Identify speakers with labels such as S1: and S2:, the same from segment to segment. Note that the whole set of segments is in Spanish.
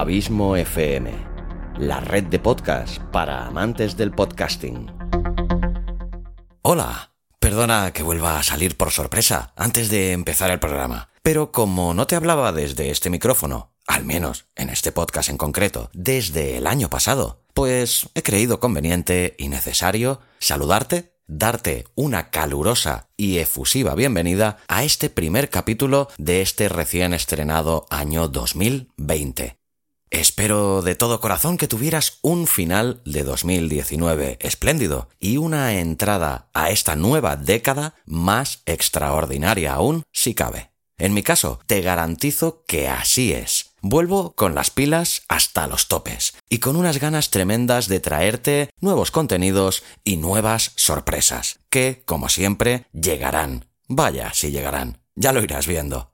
S1: Abismo FM, la red de podcast para amantes del podcasting.
S2: Hola, perdona que vuelva a salir por sorpresa antes de empezar el programa, pero como no te hablaba desde este micrófono, al menos en este podcast en concreto, desde el año pasado, pues he creído conveniente y necesario saludarte darte una calurosa y efusiva bienvenida a este primer capítulo de este recién estrenado año 2020. Espero de todo corazón que tuvieras un final de 2019 espléndido y una entrada a esta nueva década más extraordinaria aún si cabe. En mi caso, te garantizo que así es. Vuelvo con las pilas hasta los topes y con unas ganas tremendas de traerte nuevos contenidos y nuevas sorpresas, que, como siempre, llegarán. Vaya, si llegarán. Ya lo irás viendo.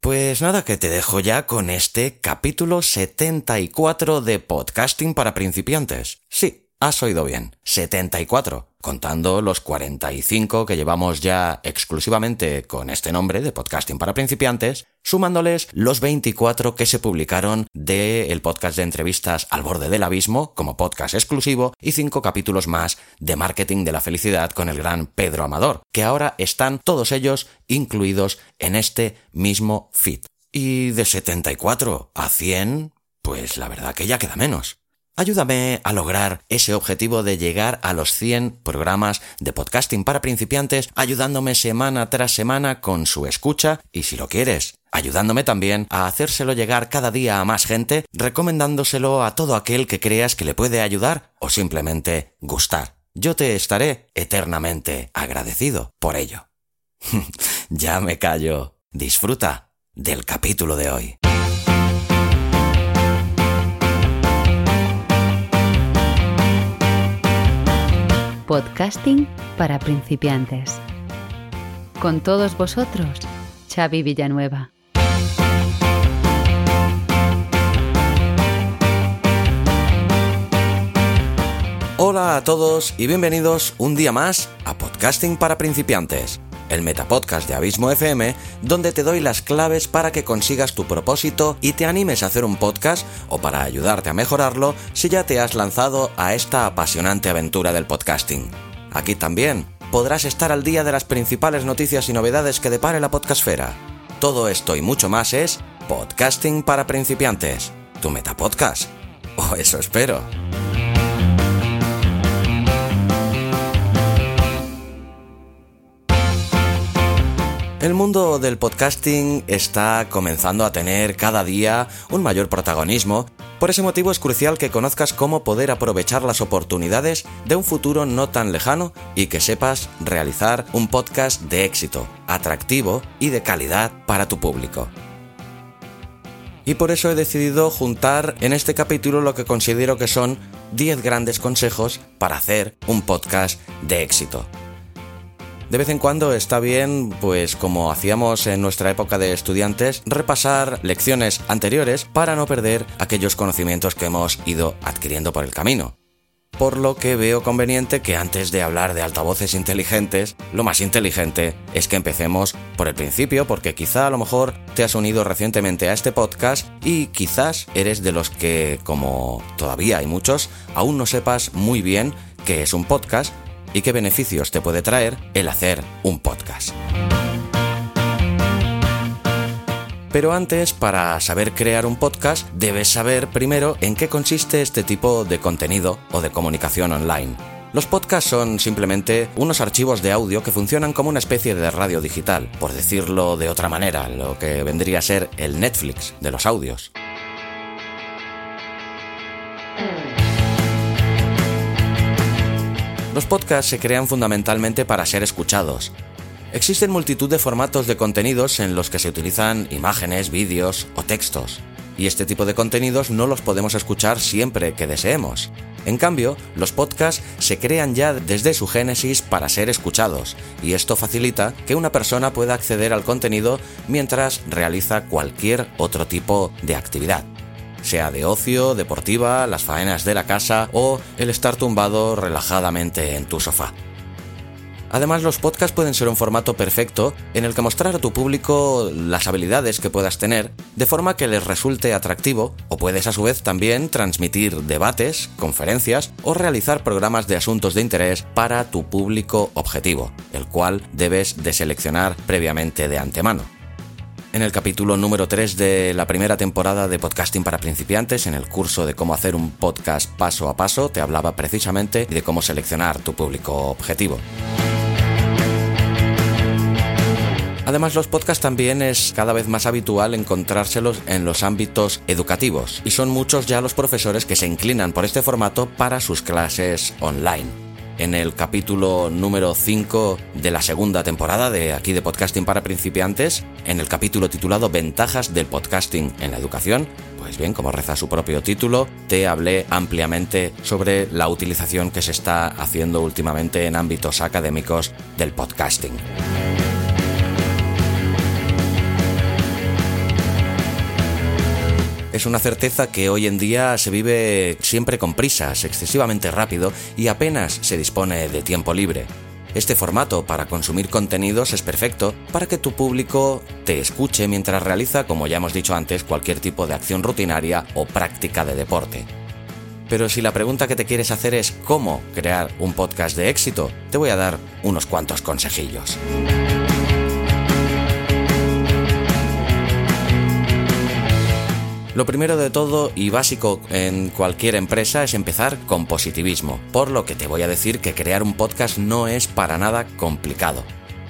S2: Pues nada, que te dejo ya con este capítulo 74 de Podcasting para principiantes. Sí, Has oído bien, 74, contando los 45 que llevamos ya exclusivamente con este nombre de podcasting para principiantes, sumándoles los 24 que se publicaron del podcast de entrevistas al borde del abismo como podcast exclusivo y 5 capítulos más de marketing de la felicidad con el gran Pedro Amador, que ahora están todos ellos incluidos en este mismo feed. Y de 74 a 100, pues la verdad que ya queda menos. Ayúdame a lograr ese objetivo de llegar a los 100 programas de podcasting para principiantes, ayudándome semana tras semana con su escucha y si lo quieres, ayudándome también a hacérselo llegar cada día a más gente, recomendándoselo a todo aquel que creas que le puede ayudar o simplemente gustar. Yo te estaré eternamente agradecido por ello. ya me callo. Disfruta del capítulo de hoy.
S3: Podcasting para principiantes. Con todos vosotros, Xavi Villanueva.
S2: Hola a todos y bienvenidos un día más a Podcasting para principiantes el Metapodcast de Abismo FM, donde te doy las claves para que consigas tu propósito y te animes a hacer un podcast o para ayudarte a mejorarlo si ya te has lanzado a esta apasionante aventura del podcasting. Aquí también podrás estar al día de las principales noticias y novedades que depare la podcastfera. Todo esto y mucho más es Podcasting para principiantes, tu Metapodcast. O eso espero. El mundo del podcasting está comenzando a tener cada día un mayor protagonismo. Por ese motivo es crucial que conozcas cómo poder aprovechar las oportunidades de un futuro no tan lejano y que sepas realizar un podcast de éxito, atractivo y de calidad para tu público. Y por eso he decidido juntar en este capítulo lo que considero que son 10 grandes consejos para hacer un podcast de éxito. De vez en cuando está bien, pues como hacíamos en nuestra época de estudiantes, repasar lecciones anteriores para no perder aquellos conocimientos que hemos ido adquiriendo por el camino. Por lo que veo conveniente que antes de hablar de altavoces inteligentes, lo más inteligente es que empecemos por el principio, porque quizá a lo mejor te has unido recientemente a este podcast y quizás eres de los que, como todavía hay muchos, aún no sepas muy bien qué es un podcast y qué beneficios te puede traer el hacer un podcast. Pero antes, para saber crear un podcast, debes saber primero en qué consiste este tipo de contenido o de comunicación online. Los podcasts son simplemente unos archivos de audio que funcionan como una especie de radio digital, por decirlo de otra manera, lo que vendría a ser el Netflix de los audios. Los podcasts se crean fundamentalmente para ser escuchados. Existen multitud de formatos de contenidos en los que se utilizan imágenes, vídeos o textos, y este tipo de contenidos no los podemos escuchar siempre que deseemos. En cambio, los podcasts se crean ya desde su génesis para ser escuchados, y esto facilita que una persona pueda acceder al contenido mientras realiza cualquier otro tipo de actividad sea de ocio, deportiva, las faenas de la casa o el estar tumbado relajadamente en tu sofá. Además, los podcasts pueden ser un formato perfecto en el que mostrar a tu público las habilidades que puedas tener de forma que les resulte atractivo o puedes a su vez también transmitir debates, conferencias o realizar programas de asuntos de interés para tu público objetivo, el cual debes de seleccionar previamente de antemano. En el capítulo número 3 de la primera temporada de Podcasting para principiantes, en el curso de cómo hacer un podcast paso a paso, te hablaba precisamente de cómo seleccionar tu público objetivo. Además, los podcasts también es cada vez más habitual encontrárselos en los ámbitos educativos, y son muchos ya los profesores que se inclinan por este formato para sus clases online. En el capítulo número 5 de la segunda temporada de aquí de Podcasting para principiantes, en el capítulo titulado Ventajas del podcasting en la educación, pues bien, como reza su propio título, te hablé ampliamente sobre la utilización que se está haciendo últimamente en ámbitos académicos del podcasting. Es una certeza que hoy en día se vive siempre con prisas, excesivamente rápido y apenas se dispone de tiempo libre. Este formato para consumir contenidos es perfecto para que tu público te escuche mientras realiza, como ya hemos dicho antes, cualquier tipo de acción rutinaria o práctica de deporte. Pero si la pregunta que te quieres hacer es cómo crear un podcast de éxito, te voy a dar unos cuantos consejillos. Lo primero de todo y básico en cualquier empresa es empezar con positivismo, por lo que te voy a decir que crear un podcast no es para nada complicado.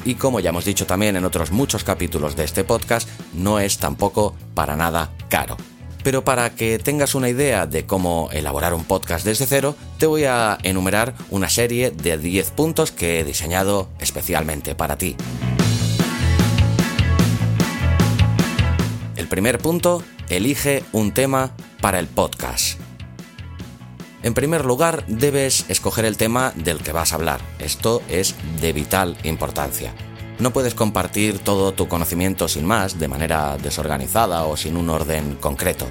S2: Y como ya hemos dicho también en otros muchos capítulos de este podcast, no es tampoco para nada caro. Pero para que tengas una idea de cómo elaborar un podcast desde cero, te voy a enumerar una serie de 10 puntos que he diseñado especialmente para ti. El primer punto elige un tema para el podcast. En primer lugar, debes escoger el tema del que vas a hablar. Esto es de vital importancia. No puedes compartir todo tu conocimiento sin más, de manera desorganizada o sin un orden concreto.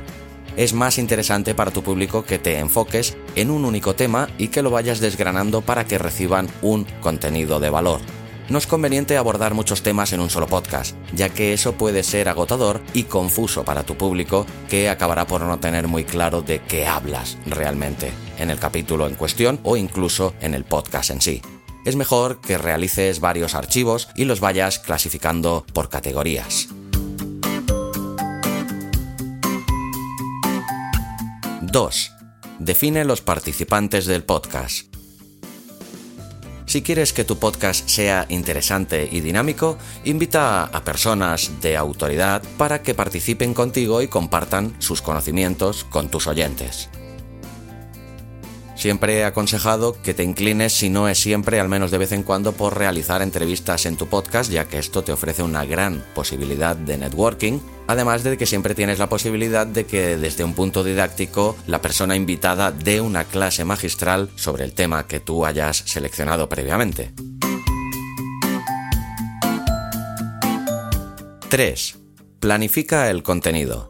S2: Es más interesante para tu público que te enfoques en un único tema y que lo vayas desgranando para que reciban un contenido de valor no es conveniente abordar muchos temas en un solo podcast, ya que eso puede ser agotador y confuso para tu público que acabará por no tener muy claro de qué hablas realmente en el capítulo en cuestión o incluso en el podcast en sí. Es mejor que realices varios archivos y los vayas clasificando por categorías. 2. Define los participantes del podcast. Si quieres que tu podcast sea interesante y dinámico, invita a personas de autoridad para que participen contigo y compartan sus conocimientos con tus oyentes. Siempre he aconsejado que te inclines, si no es siempre, al menos de vez en cuando, por realizar entrevistas en tu podcast, ya que esto te ofrece una gran posibilidad de networking, además de que siempre tienes la posibilidad de que desde un punto didáctico la persona invitada dé una clase magistral sobre el tema que tú hayas seleccionado previamente. 3. Planifica el contenido.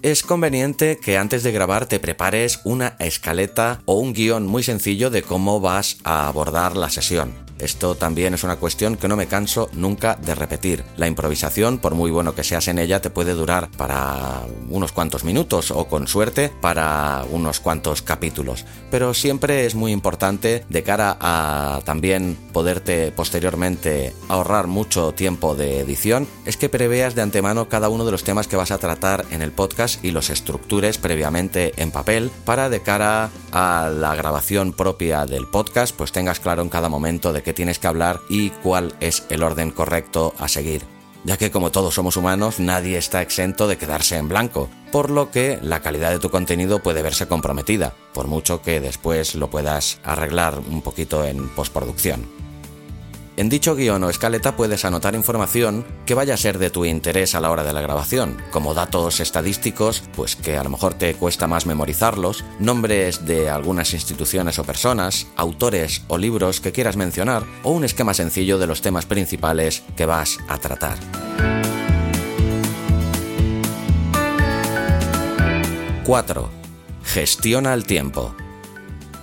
S2: Es conveniente que antes de grabar te prepares una escaleta o un guion muy sencillo de cómo vas a abordar la sesión. Esto también es una cuestión que no me canso nunca de repetir. La improvisación, por muy bueno que seas en ella, te puede durar para unos cuantos minutos o con suerte para unos cuantos capítulos. Pero siempre es muy importante de cara a también poderte posteriormente ahorrar mucho tiempo de edición, es que preveas de antemano cada uno de los temas que vas a tratar en el podcast y los estructures previamente en papel para de cara a la grabación propia del podcast pues tengas claro en cada momento de qué tienes que hablar y cuál es el orden correcto a seguir. Ya que como todos somos humanos, nadie está exento de quedarse en blanco, por lo que la calidad de tu contenido puede verse comprometida, por mucho que después lo puedas arreglar un poquito en postproducción. En dicho guion o escaleta puedes anotar información que vaya a ser de tu interés a la hora de la grabación, como datos estadísticos, pues que a lo mejor te cuesta más memorizarlos, nombres de algunas instituciones o personas, autores o libros que quieras mencionar, o un esquema sencillo de los temas principales que vas a tratar. 4. Gestiona el tiempo.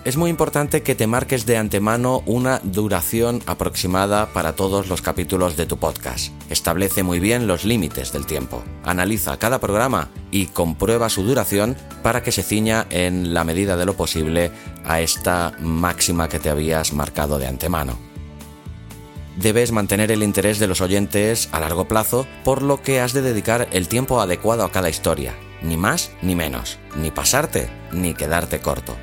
S2: Es muy importante que te marques de antemano una duración aproximada para todos los capítulos de tu podcast. Establece muy bien los límites del tiempo. Analiza cada programa y comprueba su duración para que se ciña en la medida de lo posible a esta máxima que te habías marcado de antemano debes mantener el interés de los oyentes a largo plazo, por lo que has de dedicar el tiempo adecuado a cada historia, ni más ni menos, ni pasarte ni quedarte corto.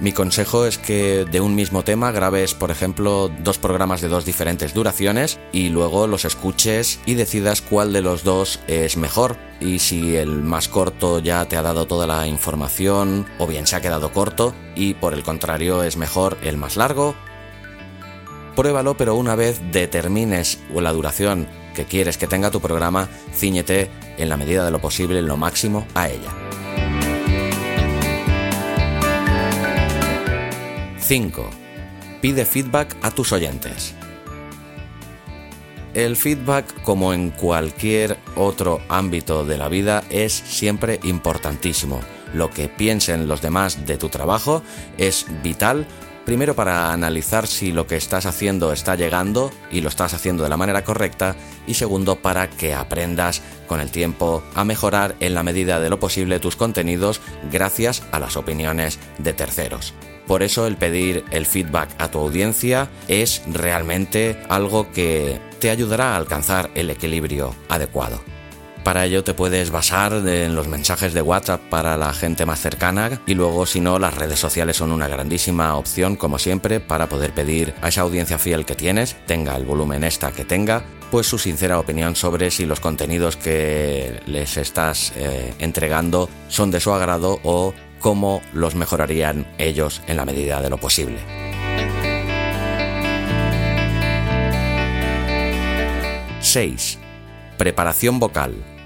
S2: Mi consejo es que de un mismo tema grabes, por ejemplo, dos programas de dos diferentes duraciones y luego los escuches y decidas cuál de los dos es mejor. Y si el más corto ya te ha dado toda la información o bien se ha quedado corto y por el contrario es mejor el más largo. Pruébalo, pero una vez determines la duración que quieres que tenga tu programa, ciñete en la medida de lo posible, lo máximo, a ella. 5. Pide feedback a tus oyentes. El feedback, como en cualquier otro ámbito de la vida, es siempre importantísimo. Lo que piensen los demás de tu trabajo es vital Primero para analizar si lo que estás haciendo está llegando y lo estás haciendo de la manera correcta y segundo para que aprendas con el tiempo a mejorar en la medida de lo posible tus contenidos gracias a las opiniones de terceros. Por eso el pedir el feedback a tu audiencia es realmente algo que te ayudará a alcanzar el equilibrio adecuado. Para ello te puedes basar en los mensajes de WhatsApp para la gente más cercana y luego si no las redes sociales son una grandísima opción como siempre para poder pedir a esa audiencia fiel que tienes, tenga el volumen esta que tenga, pues su sincera opinión sobre si los contenidos que les estás eh, entregando son de su agrado o cómo los mejorarían ellos en la medida de lo posible. 6. Preparación vocal.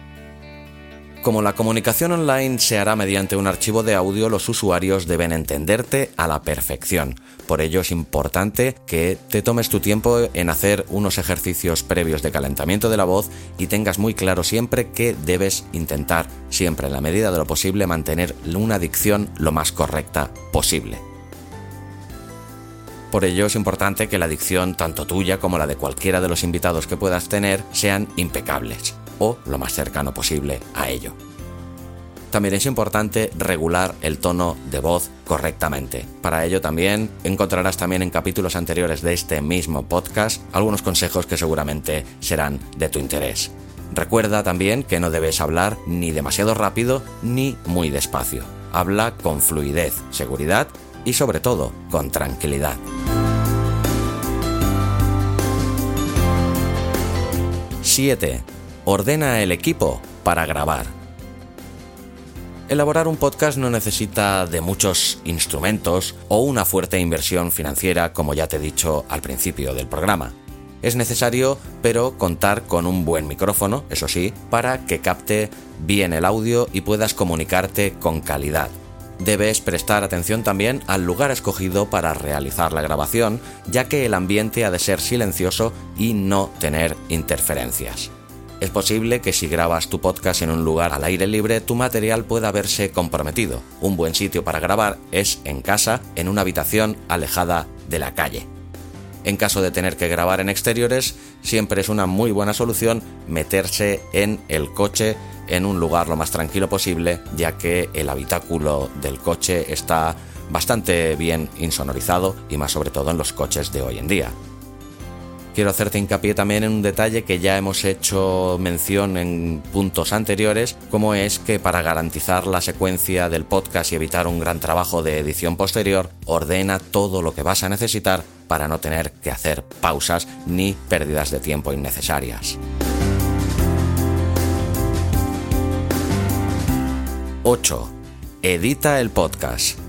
S2: Como la comunicación online se hará mediante un archivo de audio, los usuarios deben entenderte a la perfección. Por ello es importante que te tomes tu tiempo en hacer unos ejercicios previos de calentamiento de la voz y tengas muy claro siempre que debes intentar, siempre en la medida de lo posible, mantener una dicción lo más correcta posible. Por ello es importante que la dicción, tanto tuya como la de cualquiera de los invitados que puedas tener, sean impecables o lo más cercano posible a ello. También es importante regular el tono de voz correctamente. Para ello también encontrarás también en capítulos anteriores de este mismo podcast algunos consejos que seguramente serán de tu interés. Recuerda también que no debes hablar ni demasiado rápido ni muy despacio. Habla con fluidez, seguridad y sobre todo con tranquilidad. 7. Ordena el equipo para grabar. Elaborar un podcast no necesita de muchos instrumentos o una fuerte inversión financiera como ya te he dicho al principio del programa. Es necesario, pero, contar con un buen micrófono, eso sí, para que capte bien el audio y puedas comunicarte con calidad. Debes prestar atención también al lugar escogido para realizar la grabación, ya que el ambiente ha de ser silencioso y no tener interferencias. Es posible que si grabas tu podcast en un lugar al aire libre, tu material pueda verse comprometido. Un buen sitio para grabar es en casa, en una habitación alejada de la calle. En caso de tener que grabar en exteriores, siempre es una muy buena solución meterse en el coche en un lugar lo más tranquilo posible, ya que el habitáculo del coche está bastante bien insonorizado y más sobre todo en los coches de hoy en día. Quiero hacerte hincapié también en un detalle que ya hemos hecho mención en puntos anteriores, como es que para garantizar la secuencia del podcast y evitar un gran trabajo de edición posterior, ordena todo lo que vas a necesitar para no tener que hacer pausas ni pérdidas de tiempo innecesarias. 8. Edita el podcast.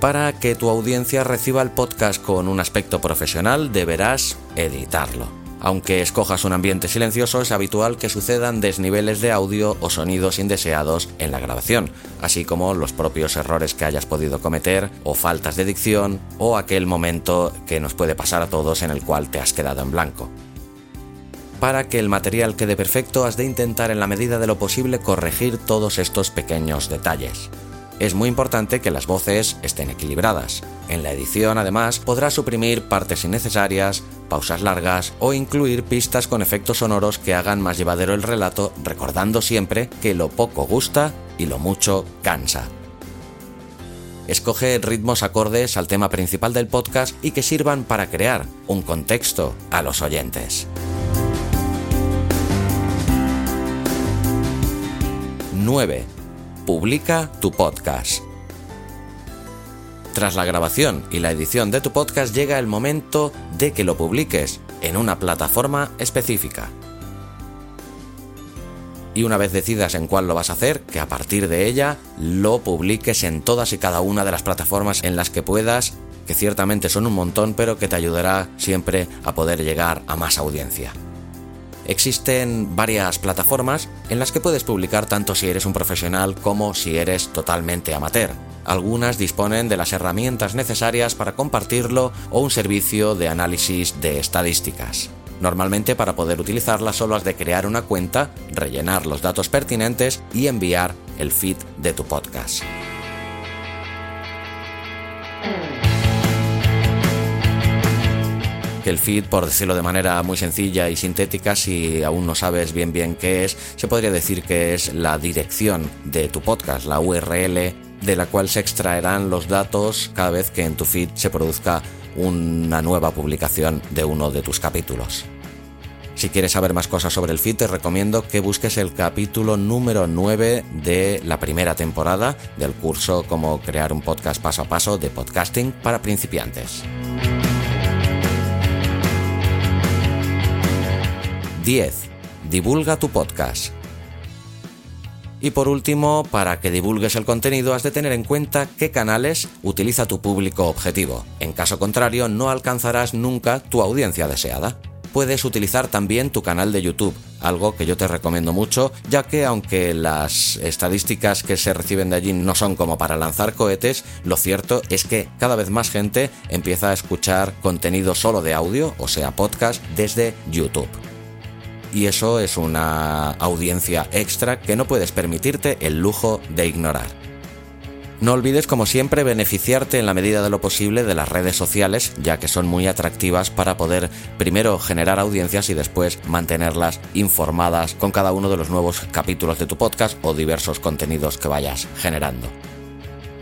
S2: Para que tu audiencia reciba el podcast con un aspecto profesional, deberás editarlo. Aunque escojas un ambiente silencioso, es habitual que sucedan desniveles de audio o sonidos indeseados en la grabación, así como los propios errores que hayas podido cometer, o faltas de dicción, o aquel momento que nos puede pasar a todos en el cual te has quedado en blanco. Para que el material quede perfecto has de intentar en la medida de lo posible corregir todos estos pequeños detalles. Es muy importante que las voces estén equilibradas. En la edición, además, podrás suprimir partes innecesarias, pausas largas o incluir pistas con efectos sonoros que hagan más llevadero el relato, recordando siempre que lo poco gusta y lo mucho cansa. Escoge ritmos acordes al tema principal del podcast y que sirvan para crear un contexto a los oyentes. 9. Publica tu podcast. Tras la grabación y la edición de tu podcast llega el momento de que lo publiques en una plataforma específica. Y una vez decidas en cuál lo vas a hacer, que a partir de ella lo publiques en todas y cada una de las plataformas en las que puedas, que ciertamente son un montón, pero que te ayudará siempre a poder llegar a más audiencia. Existen varias plataformas en las que puedes publicar tanto si eres un profesional como si eres totalmente amateur. Algunas disponen de las herramientas necesarias para compartirlo o un servicio de análisis de estadísticas. Normalmente para poder utilizarlas solo has de crear una cuenta, rellenar los datos pertinentes y enviar el feed de tu podcast. El feed, por decirlo de manera muy sencilla y sintética, si aún no sabes bien bien qué es, se podría decir que es la dirección de tu podcast, la URL de la cual se extraerán los datos cada vez que en tu feed se produzca una nueva publicación de uno de tus capítulos. Si quieres saber más cosas sobre el feed, te recomiendo que busques el capítulo número 9 de la primera temporada del curso Cómo crear un podcast paso a paso de podcasting para principiantes. 10. Divulga tu podcast. Y por último, para que divulgues el contenido has de tener en cuenta qué canales utiliza tu público objetivo. En caso contrario, no alcanzarás nunca tu audiencia deseada. Puedes utilizar también tu canal de YouTube, algo que yo te recomiendo mucho, ya que aunque las estadísticas que se reciben de allí no son como para lanzar cohetes, lo cierto es que cada vez más gente empieza a escuchar contenido solo de audio, o sea, podcast, desde YouTube y eso es una audiencia extra que no puedes permitirte el lujo de ignorar. No olvides, como siempre, beneficiarte en la medida de lo posible de las redes sociales, ya que son muy atractivas para poder primero generar audiencias y después mantenerlas informadas con cada uno de los nuevos capítulos de tu podcast o diversos contenidos que vayas generando.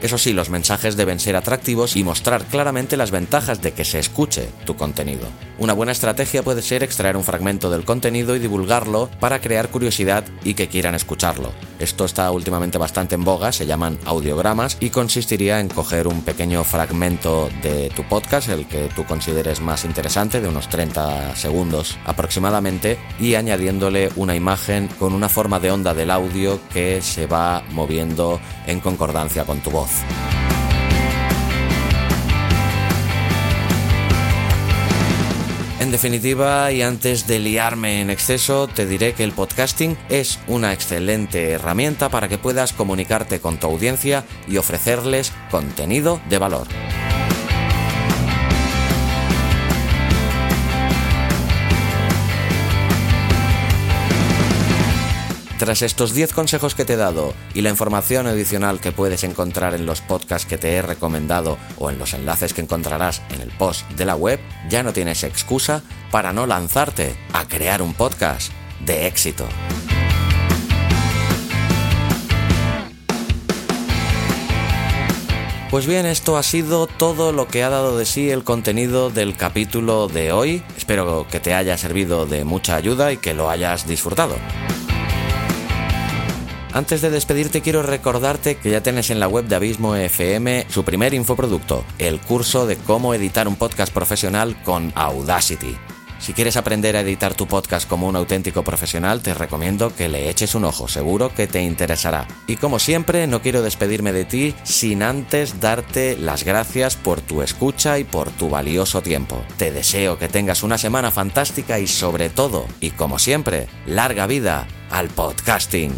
S2: Eso sí, los mensajes deben ser atractivos y mostrar claramente las ventajas de que se escuche tu contenido. Una buena estrategia puede ser extraer un fragmento del contenido y divulgarlo para crear curiosidad y que quieran escucharlo. Esto está últimamente bastante en boga, se llaman audiogramas y consistiría en coger un pequeño fragmento de tu podcast, el que tú consideres más interesante, de unos 30 segundos aproximadamente, y añadiéndole una imagen con una forma de onda del audio que se va moviendo en concordancia con tu En definitiva, y antes de liarme en exceso, te diré que el podcasting es una excelente herramienta para que puedas comunicarte con tu audiencia y ofrecerles contenido de valor. Tras estos 10 consejos que te he dado y la información adicional que puedes encontrar en los podcasts que te he recomendado o en los enlaces que encontrarás en el post de la web, ya no tienes excusa para no lanzarte a crear un podcast de éxito. Pues bien, esto ha sido todo lo que ha dado de sí el contenido del capítulo de hoy. Espero que te haya servido de mucha ayuda y que lo hayas disfrutado. Antes de despedirte quiero recordarte que ya tienes en la web de Abismo FM su primer infoproducto, el curso de cómo editar un podcast profesional con Audacity. Si quieres aprender a editar tu podcast como un auténtico profesional, te recomiendo que le eches un ojo, seguro que te interesará. Y como siempre, no quiero despedirme de ti sin antes darte las gracias por tu escucha y por tu valioso tiempo. Te deseo que tengas una semana fantástica y sobre todo, y como siempre, larga vida al podcasting.